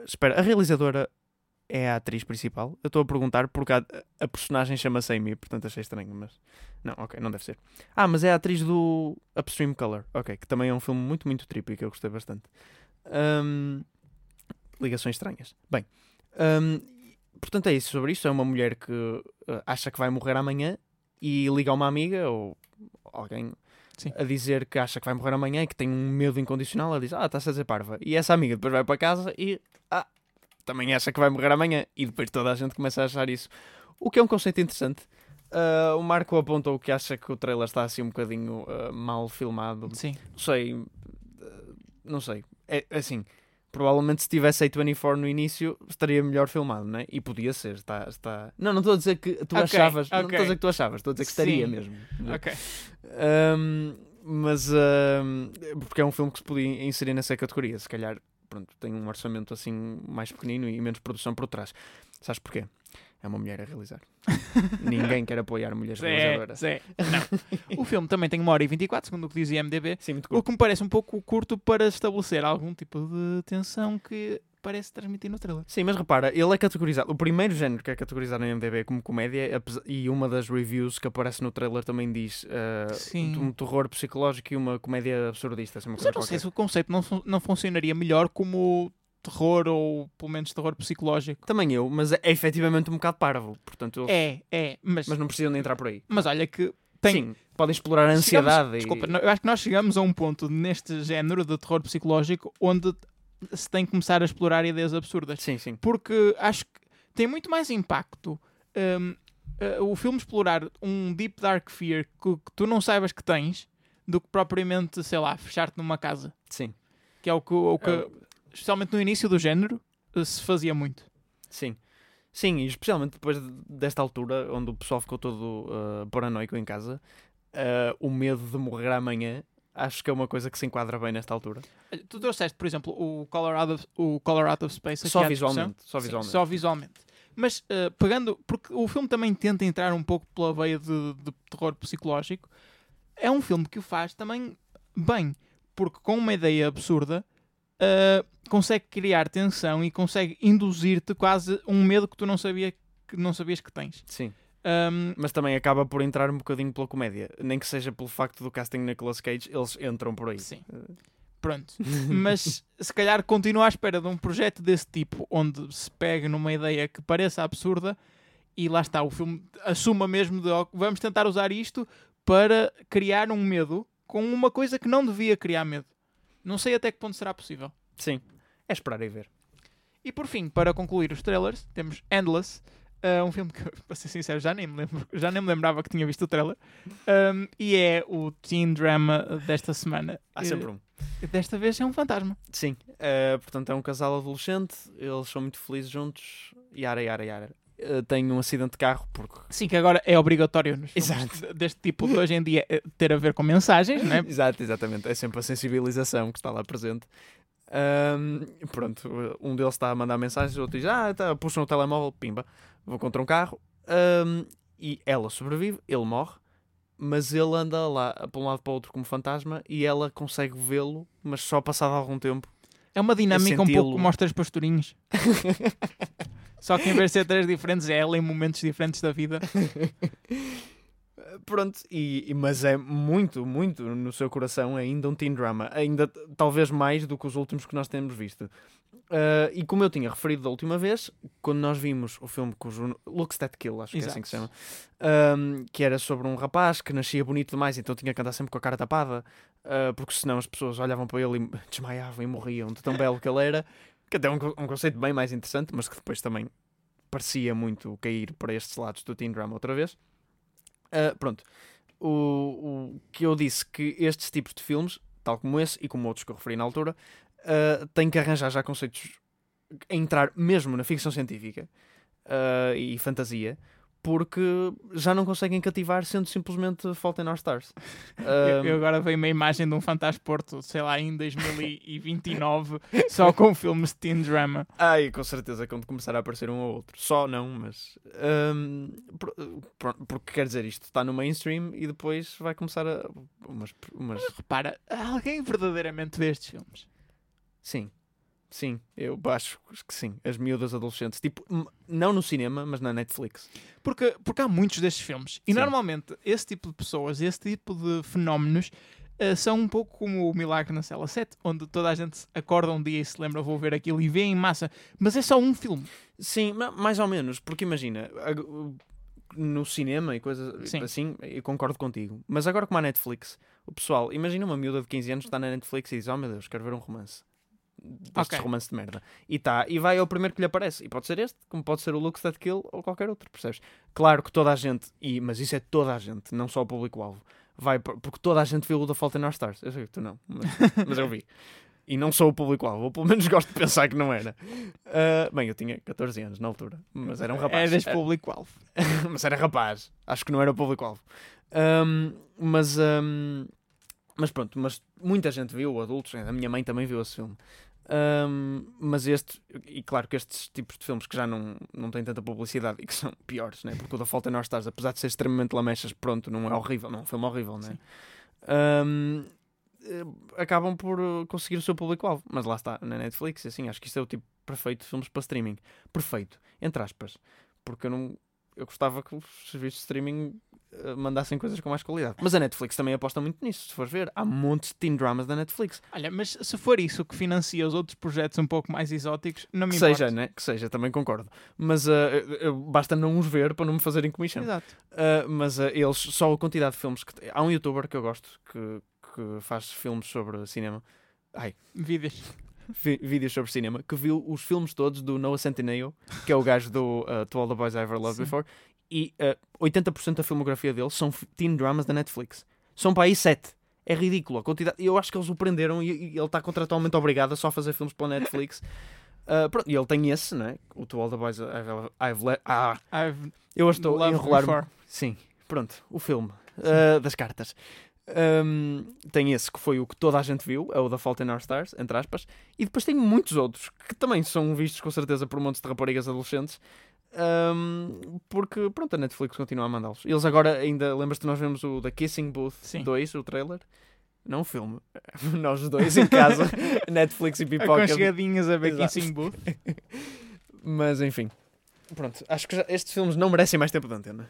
espera, a realizadora é a atriz principal. Eu estou a perguntar porque a, a personagem chama-se Amy, portanto achei estranho, mas. Não, ok, não deve ser. Ah, mas é a atriz do Upstream Color, ok, que também é um filme muito, muito trippy que eu gostei bastante. Ahm, ligações estranhas. Bem, ahm, portanto é isso sobre isto. É uma mulher que ah, acha que vai morrer amanhã e liga a uma amiga ou alguém Sim. a dizer que acha que vai morrer amanhã e que tem um medo incondicional. Ela diz: Ah, está-se a dizer parva. E essa amiga depois vai para casa e ah, também acha que vai morrer amanhã. E depois toda a gente começa a achar isso. O que é um conceito interessante. Ah, o Marco apontou que acha que o trailer está assim um bocadinho ah, mal filmado. Sim. Não sei. ah, Não sei. É assim. Provavelmente se tivesse A24 no início estaria melhor filmado, né? E podia ser. Está, está... Não, não estou a dizer que tu Ok, achavas. Não ok. estou a dizer que tu achavas. Estou a dizer que estaria Sim. mesmo. Ok. Um, mas um, porque é um filme que se podia inserir nessa categoria. Se calhar, pronto, tem um orçamento assim mais pequenino e menos produção por trás. Sabes porquê? É uma mulher a realizar. (laughs) Ninguém quer apoiar mulheres Zé, realizadoras. Zé. Não. O filme também tem uma hora e 24, segundo o que dizia MDB. Sim, muito O curto. que me parece um pouco curto para estabelecer algum tipo de tensão que parece transmitir no trailer. Sim, mas repara, ele é categorizado. O primeiro género que é categorizado no MDB como comédia, e uma das reviews que aparece no trailer também diz uh, um terror psicológico e uma comédia absurdista. Assim, uma Mas eu não sei qualquer. se o conceito não, não funcionaria melhor como terror ou pelo menos terror psicológico. Também eu, mas é, é efetivamente um bocado parvo. Portanto, eles- É, é, mas, mas não precisam de entrar por aí. mas olha que tem. Sim, podem explorar a ansiedade. Chegamos- e- Desculpa, eu acho que nós chegamos a um ponto neste género de terror psicológico onde se tem que começar a explorar ideias absurdas. Sim, sim. porque acho que tem muito mais impacto hum, uh, o filme explorar um deep dark fear que, que tu não saibas que tens do que propriamente, sei lá, fechar-te numa casa. Sim, Que é o que, o que É especialmente no início do género, uh, se fazia muito. sim. Sim, e especialmente depois de- desta altura, onde o pessoal ficou todo uh, paranoico em casa, uh, o medo de morrer amanhã, acho que é uma coisa que se enquadra bem nesta altura. Tu trouxeste, por exemplo, o Color Out of, o Color Out of Space Só visualmente, só Sim, visualmente. só visualmente. Mas uh, pegando, porque o filme também tenta entrar um pouco pela veia de, de terror psicológico, é um filme que o faz também bem, porque com uma ideia absurda uh, consegue criar tensão e consegue induzir-te quase um medo que tu não, sabia, que não sabias que tens. Sim, Um, mas também acaba por entrar um bocadinho pela comédia. Nem que seja pelo facto do casting Nicolas Cage, eles entram por aí. sim. Pronto. Mas (laughs) se calhar continua à espera de um projeto desse tipo, onde se pega numa ideia que pareça absurda e lá está, o filme assuma mesmo de "Ok, vamos tentar usar isto para criar um medo com uma coisa que não devia criar medo. Não sei até que ponto será possível. Sim, é esperar e ver. E por fim, para concluir os trailers, temos Endless, uh, um filme que, (laughs) para ser sincero, já nem me, lembro, já nem me lembrava que tinha visto o trailer. Um, e é o teen drama desta semana. Há sempre um. Uh, Desta vez é um fantasma. Sim, eh, portanto é um casal adolescente, eles são muito felizes juntos, yara, yara, yara. Eh, tem um acidente de carro, porque Sim, que agora é obrigatório nos Exato. deste tipo de hoje em dia eh, ter a ver com mensagens, não é? (laughs) Exato, exatamente. É sempre a sensibilização que está lá presente. Ahm, pronto, um deles está a mandar mensagens, o outro diz: Ah, tá, puxam o telemóvel, pimba, vou contra um carro. Ahm, e ela sobrevive, ele morre, mas ele anda lá para um lado para o outro como fantasma e ela consegue vê-lo, mas só passado algum tempo. É uma dinâmica um pouco como aos três pastorinhos. (laughs) Só que em vez de ser três diferentes, é ela em momentos diferentes da vida. (laughs) Pronto, e, mas é muito, muito no seu coração ainda um teen drama, ainda talvez mais do que os últimos que nós temos visto. Ah, e como eu tinha referido da última vez, quando nós vimos o filme cujo Looks That Kill, acho que é assim que se chama, Exato. ahm, que era sobre um rapaz que nascia bonito demais, então tinha que andar sempre com a cara tapada, ah, porque senão as pessoas olhavam para ele e (laughs) desmaiavam e morriam de tão belo que ele era, que até é um, um conceito bem mais interessante, mas que depois também parecia muito cair para estes lados do teen drama outra vez. Ah, pronto, o, o que eu disse que estes tipos de filmes, tal como esse e como outros que eu referi na altura, ah, têm que arranjar já conceitos a entrar mesmo na ficção científica ah, e fantasia, porque já não conseguem cativar sendo simplesmente Fault in Our Stars. Eu, Ah, eu agora vejo uma imagem de um Fantasporto, sei lá, em 2029, (laughs) só com filmes de teen drama. Ai, com certeza quando começar a aparecer um ou outro. Só não, mas. por- porque quer dizer, isto está no mainstream e depois vai começar a. Umas. umas Repara, alguém verdadeiramente vê estes filmes? sim. Sim, eu acho que sim. As miúdas adolescentes. Tipo, não no cinema, mas na Netflix. Porque, porque há muitos destes filmes. E Sim. normalmente esse tipo de pessoas, esse tipo de fenómenos eh, são um pouco como o Milagre na Cela 7, onde toda a gente acorda um dia e se lembra, vou ver aquilo e vê em massa. Mas é só um filme. Sim, ma- mais ou menos, porque imagina, ag- no cinema e coisas Sim. assim, eu concordo contigo. Mas agora como a Netflix, o pessoal, imagina uma miúda de 15 anos que está na Netflix e diz: Oh meu Deus, quero ver um romance. Destes Ok. romance de merda. E tá, e vai ao primeiro que lhe aparece. E pode ser este, como pode ser o Looks That Kill ou qualquer outro, percebes? Claro que toda a gente, e, mas isso é toda a gente, não só o público-alvo, vai por- porque toda a gente viu o The Fault in Our Stars. Eu sei que tu não, mas, (laughs) mas eu vi. E não sou o público-alvo, ou pelo menos gosto de pensar que não era. Ah, bem, eu tinha 14 anos na altura, mas era um rapaz. É deste Era- público-alvo. (laughs) mas era rapaz. Acho que não era o público-alvo. Ahm, mas, ahm, mas pronto, mas muita gente viu, adultos, a minha mãe também viu esse filme. Ahm, mas este, e claro que estes tipos de filmes que já não, não têm tanta publicidade e que são (laughs) piores, né? porque o da Falta em Nós Stars, apesar de ser extremamente lamechas, pronto, não é horrível, não é um filme horrível, né? Ahm, eh, acabam por eh, conseguir o seu público-alvo, mas lá está, na Netflix, assim, acho que isto é o tipo perfeito de filmes para streaming. Perfeito, entre aspas, porque eu não eu gostava que os serviços de streaming mandassem coisas com mais qualidade. Mas a Netflix também aposta muito nisso, se fores ver. Há montes de teen dramas da Netflix. Olha, mas se for isso que financia os outros projetos um pouco mais exóticos, não me Que importa. seja, né? Que seja, também concordo. Mas eh, eh, eh, basta não os ver para não me fazerem comissão. Exato. Uh, mas uh, eles, só a quantidade de filmes que. Há um youtuber que eu gosto que, que faz filmes sobre cinema. Ai, Vídeos. vi- vídeos sobre cinema. Que viu os filmes todos do Noah Centineo, que é o gajo do uh, To All the Boys I Ever Loved Sim. Before. E uh, 80% da filmografia dele são teen dramas da Netflix. São para aí 7. É ridículo a quantidade. Eu acho que eles o prenderam e, e ele está contratualmente obrigado a só fazer filmes pela Netflix. Uh, (laughs) pronto, e ele tem esse, né? O To All the Boys I've, I've Le- Ah, I've eu estou a enrolar. Sim, pronto, o filme uh, das cartas. Um, tem esse que foi o que toda a gente viu, é o da Fault in Our Stars, entre aspas, e depois tem muitos outros que também são vistos com certeza por montes de raparigas adolescentes, um, porque pronto, a Netflix continua a mandá-los. Eles agora ainda, lembras-te, nós vemos o The Kissing Booth Sim. 2, o trailer? Não o filme, (laughs) nós dois em casa, (laughs) Netflix e pipoca. Aconchegadinhas a ver Exato. Kissing Booth. (laughs) Mas enfim, pronto, acho que já- estes filmes não merecem mais tempo de antena.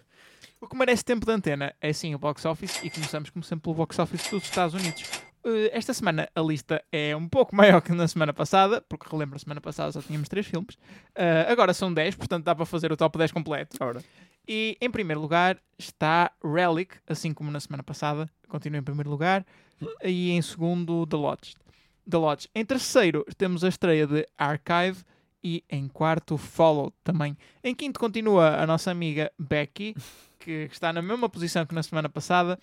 O que merece tempo de antena é sim o box office e começamos como sempre pelo box office dos Estados Unidos. Eh, Esta semana a lista é um pouco (laughs) maior que na semana passada, porque relembro, a semana passada só tínhamos 3 filmes. Eh, agora são 10, portanto dá para fazer o top 10 completo. Ora. E em primeiro lugar está Relic, assim como na semana passada, continua em primeiro lugar. E em segundo, The Lodge. The Lodge. Em terceiro temos a estreia de Archive. E em quarto, Follow também. Em quinto continua a nossa amiga Becky, que está na mesma posição que na semana passada.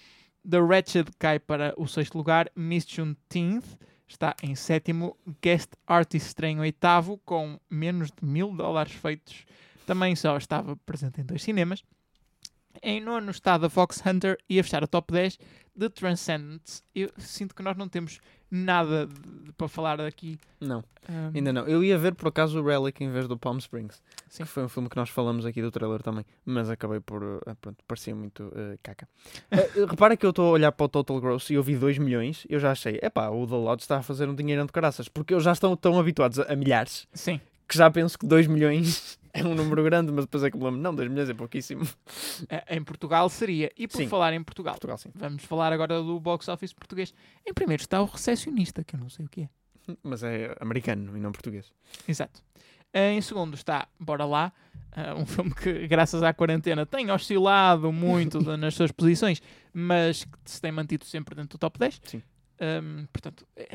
The Wretched cai para o sexto lugar. Miss Juneteenth está em sétimo. Guest Artist estreia em oitavo, com menos de mil dólares feitos. Também só estava presente em dois cinemas. Em nono está The Fox Hunter e a fechar o top 10 The Transcendence. Eu sinto que nós não temos nada de- para falar aqui. Não. Ahm, Ainda não. Eu ia ver por acaso o Relic em vez do Palm Springs. Sim. Que foi um filme que nós falamos aqui do trailer também. Mas acabei por. eh, pronto, parecia muito eh, caca. (laughs) Eh, repara que eu estou a olhar para o Total Gross e eu vi 2 milhões. Eu já achei, epá, o The Lodge está a fazer um dinheirão de caraças. Porque eu já estão tão habituados a, a milhares Sim. Que já penso que 2 milhões (laughs) é um número grande. Mas depois é que lembro, não, 2 milhões é pouquíssimo. Eh, Em Portugal seria. E por Sim. falar em Portugal, Portugal, vamos falar agora do box office português. Em primeiro está o Recessionista, que eu não sei o que é. (laughs) Mas é americano e não português. Exato. Em segundo está Bora Lá, eh, um filme que, (laughs) graças à quarentena, tem oscilado muito nas suas posições, mas que se tem mantido sempre dentro do top 10. Sim. Ahm, portanto, eh,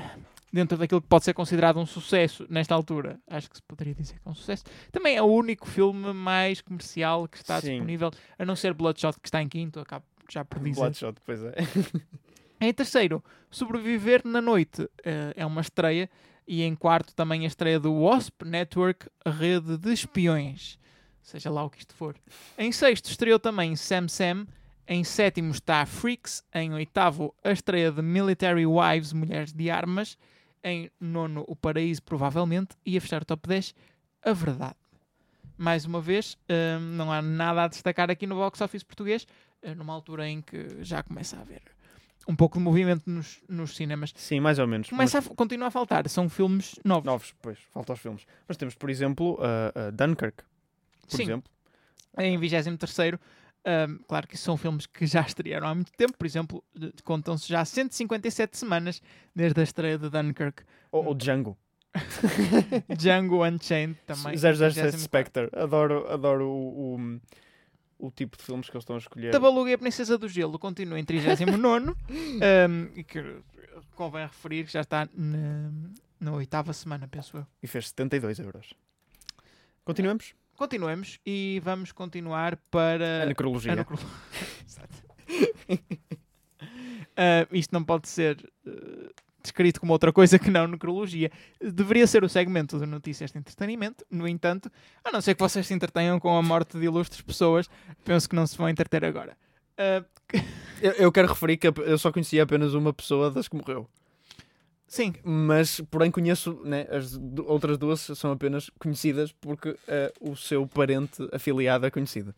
dentro daquilo que pode ser considerado um sucesso nesta altura, acho que se poderia dizer que é um sucesso. Também é o único filme mais comercial que está Sim. disponível, a não ser Bloodshot, que está em quinto, acabo já por dizer. Bloodshot, pois é. (laughs) Em terceiro, Sobreviver na Noite eh, é uma estreia. E em quarto, também a estreia do Wasp Network, a rede de espiões. Seja lá o que isto for. Em sexto, estreou também Sam Sam. Em sétimo está Freaks. Em oitavo, a estreia de Military Wives, Mulheres de Armas. Em nono, O Paraíso, provavelmente. E a fechar o top 10, A Verdade. Mais uma vez, eh, não há nada a destacar aqui no box office português, eh, numa altura em que já começa a haver um pouco de movimento nos, nos cinemas. Sim, mais ou menos. Começa a, f- continua a faltar, são filmes novos. Novos, pois, falta os filmes. Mas temos, por exemplo, uh, uh, Dunkirk, por Sim. exemplo. em 23 Um, claro que são filmes que já (laughs) estrearam há muito tempo, por exemplo, contam-se já 157 semanas desde a estreia de Dunkirk. Ou, ou Django. (laughs) Django Unchained também. 007 24. Spectre. Adoro, adoro o, o, o tipo de filmes que eles estão a escolher. Tabaluga e a Princesa do Gelo continua em 39 um, (laughs) e que convém referir que já está na, na oitava semana, penso eu. E fez 72 euros. Continuamos? Continuemos e vamos continuar para A necrologia. a necro- (laughs) Exato. (laughs) Ah, isto não pode ser ah, descrito como outra coisa que não necrologia. Deveria ser o segmento de notícias de entretenimento, no entanto, a não ser que vocês se entretenham com a morte de ilustres pessoas, penso que não se vão entreter agora. Ah, (laughs) Eu, eu quero referir que eu só conhecia apenas uma pessoa das que morreu. Sim, Mas, porém, conheço, né, as outras duas são apenas conhecidas porque eh, o seu parente afiliado é conhecido.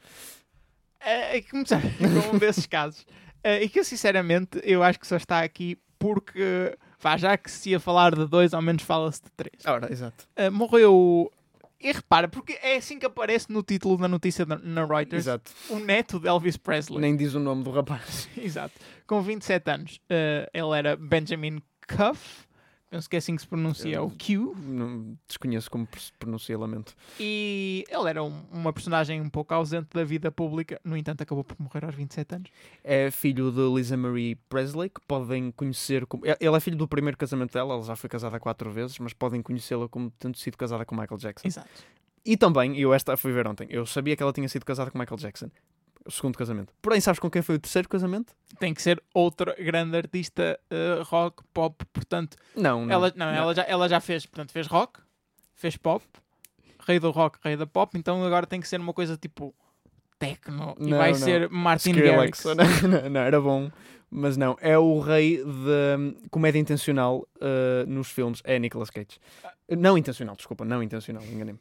é, é começar (laughs) com um desses casos. É, e que, sinceramente, eu acho que só está aqui porque, vá, já que se ia falar de dois, ao menos fala-se de três. Ora, exato. Uh, morreu. E repara, porque é assim que aparece no título da notícia na Reuters: Exato. o neto de Elvis Presley. Nem diz o nome do rapaz. (laughs) Exato. Com 27 anos. Uh, ele era Benjamin Cuff. Penso que é assim que se pronuncia, o Q. Não, desconheço como se pronuncia, lamento. E ele era um- uma personagem um pouco ausente da vida pública. No entanto, acabou por morrer aos 27 anos. É filho de Lisa Marie Presley, que podem conhecer como. Ele é filho do primeiro casamento dela, ela já foi casada quatro vezes, mas podem conhecê-la como tendo sido casada com Michael Jackson. Exato. E também, eu esta fui ver ontem, eu sabia que ela tinha sido casada com Michael Jackson. O segundo casamento. Porém, sabes com quem foi o terceiro casamento? Tem que ser outra grande artista uh, rock, pop. Portanto, Não, não. ela, não, Ela, já, ela já fez. Portanto, fez rock, fez pop, rei do rock, rei da pop. Então agora tem que ser uma coisa tipo techno. e Não, vai não. ser Martin. Garrix. (laughs) Não, não, não, era bom. Mas não, é o rei da hum, comédia intencional uh, nos filmes. É Nicolas Cage. Não intencional, desculpa, não intencional, enganei-me.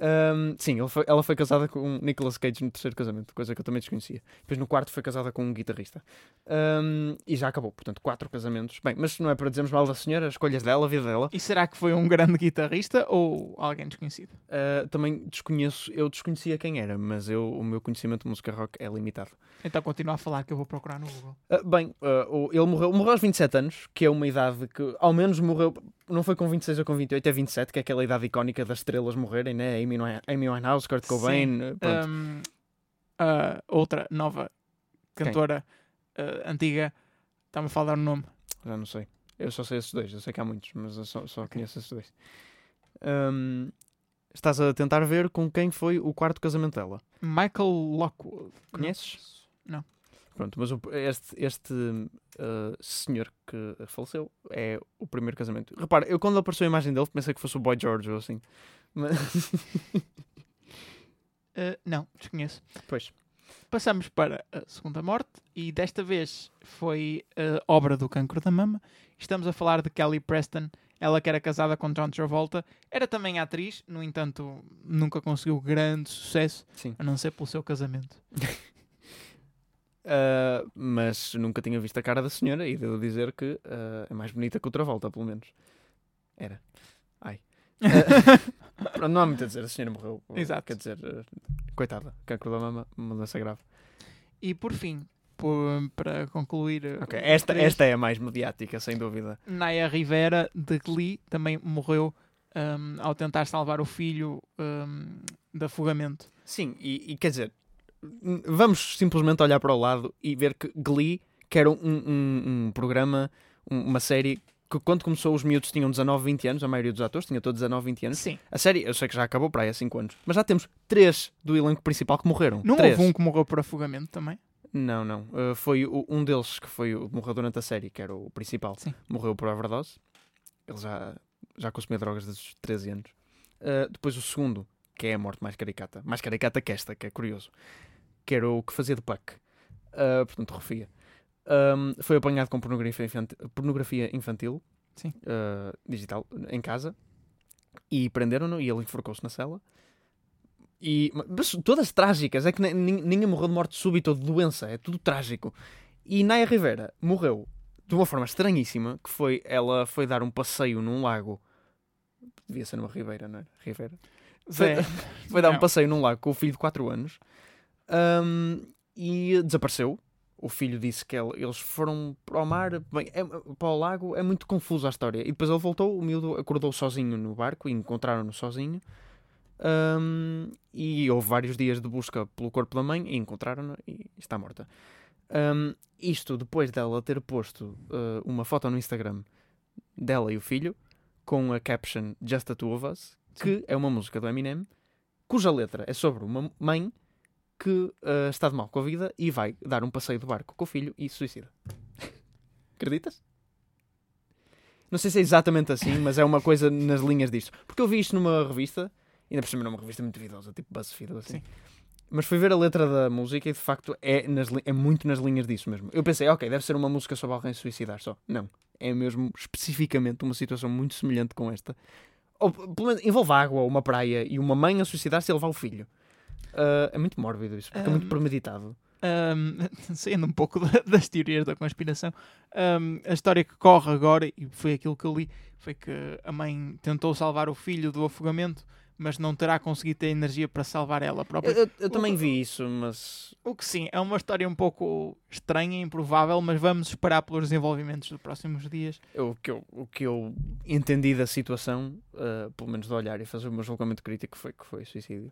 Um, sim, foi- ela foi casada com Nicolas Cage no terceiro casamento, coisa que eu também desconhecia. Depois no quarto foi casada com um guitarrista. Um, e já acabou, portanto, quatro casamentos. Bem, mas não é para dizermos mal da senhora, as escolhas dela, a vida dela. E será que foi um grande guitarrista ou alguém desconhecido? Uh, também desconheço, eu desconhecia quem era, mas eu, o meu conhecimento de música rock é limitado. Então continua a falar que eu vou procurar no Google. Ah, bem, o- ele morreu, morreu aos 27 anos, que é uma idade que ao menos morreu, não foi com 26 ou com 28, é 27, que é aquela idade icónica das estrelas morrerem, né? Amy, Amy Winehouse, Kurt Cobain, ah, pronto. Um, a outra nova cantora uh, antiga, está-me a falar o nome. já não sei. Eu só sei esses dois, eu sei que há muitos, mas eu só, só conheço esses dois. Ahm, estás a tentar ver com quem foi o quarto casamento dela. Michael Lockwood. Conheces? Não. Pronto, mas o- este, este ah, senhor que faleceu é o primeiro casamento. Repara, eu quando apareceu a imagem dele pensei que fosse o Boy George ou assim. Mas, Uh, (laughs) não, desconheço. pois. Passamos para a segunda morte e desta vez foi uh, obra do cancro da mama. Estamos a falar de Kelly Preston, ela que era casada com John Travolta, era também atriz, no entanto nunca conseguiu grande sucesso, Sim. a não ser pelo seu casamento. (laughs) Ah, mas nunca tinha visto a cara da senhora e devo dizer que ah, é mais bonita que o Travolta, pelo menos. Era. Ai. (laughs) Pronto, não há muito a dizer, a senhora morreu. Exato. Quer dizer, coitada, cancro da mama, uma doença grave. E por fim, por- para concluir, uh, esta, três, esta é a mais mediática, sem dúvida. Naya Rivera de Glee também morreu um, ao tentar salvar o filho um, de afogamento. Sim, e, e quer dizer, vamos simplesmente olhar para o lado e ver que Glee, que era um, um- um programa, um- uma série que quando começou os miúdos tinham 19, 20 anos, a maioria dos atores tinha todos 19, 20 anos. Sim, A série, eu sei que já acabou para aí há 5 anos, mas já temos 3 do elenco principal que morreram. não três. houve um que morreu por afogamento também? Não, não. Uh, foi o- um deles que foi o morreu durante a série, que era o principal. Sim. Morreu por overdose. Ele já, já consumia drogas desde os 13 anos. Uh, depois o segundo, que é a morte mais caricata. Mais caricata que esta, que é curioso. Que era o que fazia de Puck. Uh, portanto, Rofia. Um, foi apanhado com pornografia infantil, pornografia infantil uh, digital em casa e prenderam-no e ele enforcou-se na cela. E, mas todas trágicas, é que ninguém morreu de morte súbita ou de doença, é tudo trágico. E Naya Rivera morreu de uma forma estranhíssima, que foi, ela foi dar um passeio num lago, devia ser numa ribeira, não é? Ribeira. Foi, (laughs) foi dar um passeio num lago com o filho de 4 anos hum, e desapareceu. O filho disse que ele- eles foram para o mar, bem, é- para o lago, é muito confusa a história. E depois ele voltou, o miúdo acordou sozinho no barco e encontraram-no sozinho. Hum, e houve vários dias de busca pelo corpo da mãe e encontraram-no e está morta. Hum, isto depois dela ter posto uh, uma foto no Instagram dela e o filho com a caption Just the Two of Us, que é uma música do Eminem, cuja letra é sobre uma mãe que uh, está de mal com a vida e vai dar um passeio de barco com o filho e se suicida. (laughs) Acreditas? Não sei se é exatamente assim, mas é uma coisa nas linhas disto. Porque eu vi isto numa revista, ainda por cima numa revista muito duvidosa, tipo BuzzFeed ou assim. Sim. Mas fui ver a letra da música e de facto é, nas é muito nas linhas disso mesmo. Eu pensei, ok, deve ser uma música sobre alguém suicidar só. Não. É mesmo especificamente uma situação muito semelhante com esta. Ou, pelo menos, envolve água, uma praia e uma mãe a suicidar-se e levar o filho. Ah, é muito mórbido isso, porque é muito premeditado. Ahm, (laughs) saindo um pouco da- das teorias da conspiração, ahm, a história que corre agora, e foi aquilo que eu li, foi que a mãe tentou salvar o filho do afogamento, mas não terá conseguido ter energia para salvar ela própria. Eu, eu- eu também vi isso, mas O que sim, é uma história um pouco estranha, improvável, mas vamos esperar pelos desenvolvimentos dos próximos dias. eu- o, que eu, o que eu entendi da situação, ah, pelo menos de olhar e fazer o meu julgamento crítico, foi que foi suicídio.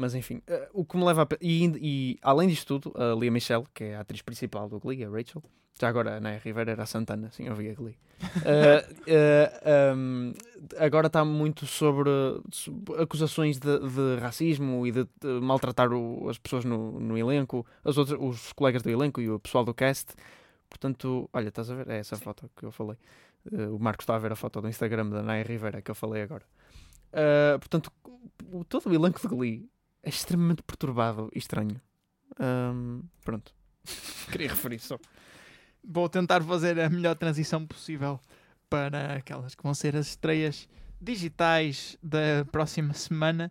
Mas enfim, ah, o que me leva a. E, e além disto tudo, a Lia Michelle, que é a atriz principal do Glee, a Rachel, já agora a Naya Rivera era a Santana, sim, eu vi a Glee. Ah, ah, ahm, agora está muito sobre, sobre acusações de, de racismo e de, de maltratar o- as pessoas no, no elenco, as outras, os colegas do elenco e o pessoal do cast. Portanto, olha, estás a ver? É essa foto que eu falei. Eh, o Marcos está a ver a foto do Instagram da Naya Rivera que eu falei agora. Ah, portanto, todo o elenco de Glee é extremamente perturbado e estranho. Ahm, pronto. (laughs) Queria referir só. Vou tentar fazer a melhor transição possível para aquelas que vão ser as estreias digitais da próxima semana.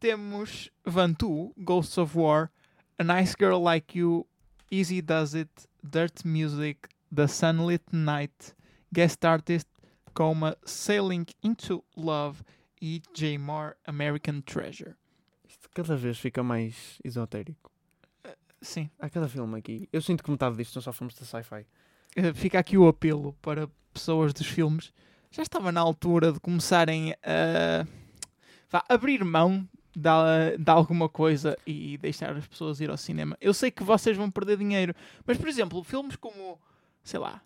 Temos Vantu, Ghosts of War, A Nice Girl Like You, Easy Does It, Dirt Music, The Sunlit Night, Guest Artist Coma, Sailing Into Love e J. Moore, American Treasure. Cada vez fica mais esotérico. Sim, Há cada filme aqui. Eu sinto que metade disto são só filmes de sci-fi. Eh, fica aqui o apelo para pessoas dos filmes. Já estava na altura de começarem a vá, abrir mão de, de alguma coisa e deixar as pessoas ir ao cinema. Eu sei que vocês vão perder dinheiro, mas por exemplo, filmes como, sei lá,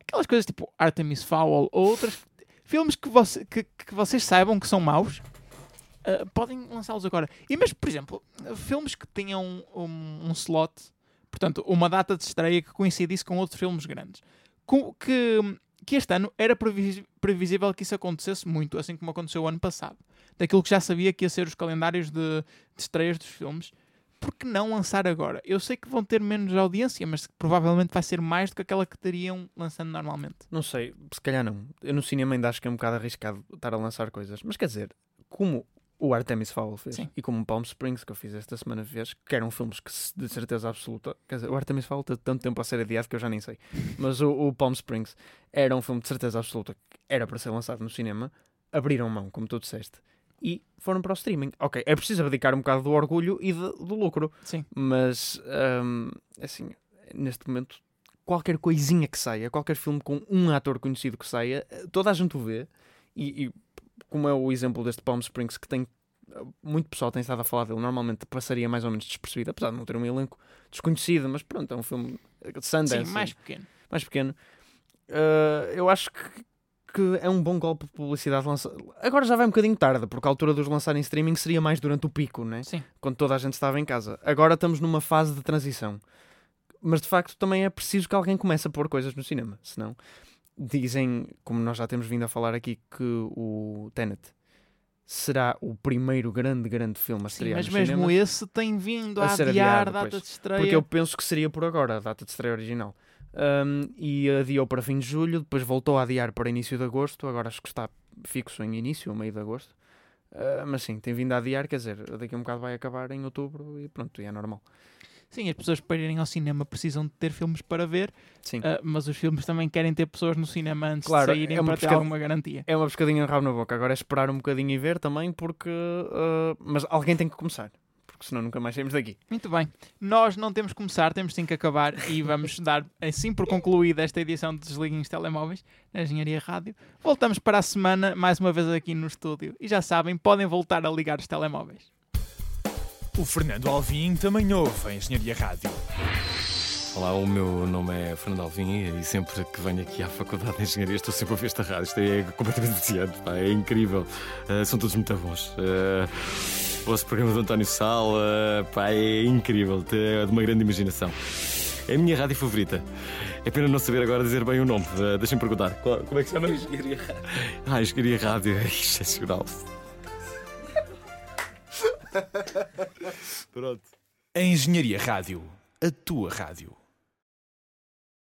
aquelas coisas tipo Artemis Fowl ou outras filmes que, você, que, que vocês saibam que são maus. Eh, podem lançá-los agora. E mas, por exemplo, filmes que tenham um, um slot Portanto, uma data de estreia que coincidisse com outros filmes grandes. Com- que, que este ano era previs- previsível que isso acontecesse muito, assim como aconteceu o ano passado. Daquilo que já sabia que ia ser os calendários de, de estreias dos filmes. Por que não lançar agora? Eu sei que vão ter menos audiência, mas provavelmente vai ser mais do que aquela que teriam lançando normalmente. Não sei, se calhar não. Eu no cinema ainda acho que é um bocado arriscado estar a lançar coisas. Mas quer dizer, como o Artemis Fowl fez Sim. e como o Palm Springs que eu fiz esta semana fez, que eram filmes que de certeza absoluta. Quer dizer, o Artemis Fowl teve tanto tempo a ser adiado que eu já nem sei. (laughs) Mas o, o Palm Springs era um filme de certeza absoluta que era para ser lançado no cinema. Abriram mão, como tu disseste. E foram para o streaming. Ok, é preciso abdicar um bocado do orgulho e de- do lucro. Sim. Mas, hum, assim, neste momento, qualquer coisinha que saia, qualquer filme com um ator conhecido que saia, toda a gente o vê. E, e como é o exemplo deste Palm Springs, que tem muito pessoal tem estado a falar dele, normalmente passaria mais ou menos despercebido, apesar de não ter um elenco desconhecido, mas pronto, é um filme de Sundance, Sim, mais pequeno. mais pequeno. Uh, eu acho que, que é um bom golpe de publicidade lançar. Agora já vai um bocadinho tarde, porque a altura dos lançar em streaming seria mais durante o pico, né? Sim. quando toda a gente estava em casa. Agora estamos numa fase de transição. Mas de facto também é preciso que alguém comece a pôr coisas no cinema. Senão, dizem, como nós já temos vindo a falar aqui, que o Tenet será o primeiro grande, grande filme a Sim, estrear mas nos mesmo cinemas. esse tem vindo A a, adiar adiado, data de estreia. Porque eu penso que seria por agora a data de estreia original. Um, e adiou para fim de julho, depois voltou a adiar para início de agosto. Agora acho que está fixo em início meio de agosto. Uh, mas sim, tem vindo a adiar, quer dizer, daqui a um bocado vai acabar em outubro e pronto, e é normal. Sim, as pessoas para irem ao cinema precisam de ter filmes para ver, uh, mas os filmes também querem ter pessoas no cinema antes Claro, de saírem é para ter pescada- alguma garantia. É uma pescadinha de rabo na boca. Agora é esperar um bocadinho e ver também, porque. uh, mas alguém tem que começar. Porque senão nunca mais saímos daqui. Muito bem. Nós não temos que começar, temos sim que acabar e vamos (laughs) dar assim por concluída esta edição de Desliguem os Telemóveis na Engenharia Rádio. Voltamos para a semana, mais uma vez aqui no estúdio. E já sabem, podem voltar a ligar os telemóveis. O Fernando Alvim também ouve a Engenharia Rádio. Olá, o meu nome é Fernando Alvim e sempre que venho aqui à Faculdade de Engenharia estou sempre a ouvir esta rádio. Isto é completamente viciante, pá, é incrível. Uh, são todos muito bons. Uh, o vosso programa do António Sala, pá, é incrível, é de uma grande imaginação. É a minha rádio favorita. É pena não saber agora dizer bem o nome. Uh, Deixem-me perguntar. Qual- como é que se chama? Engenharia Rádio. Ah, Engenharia Rádio (laughs) é excepcional. Pronto. A Engenharia Rádio. A tua rádio.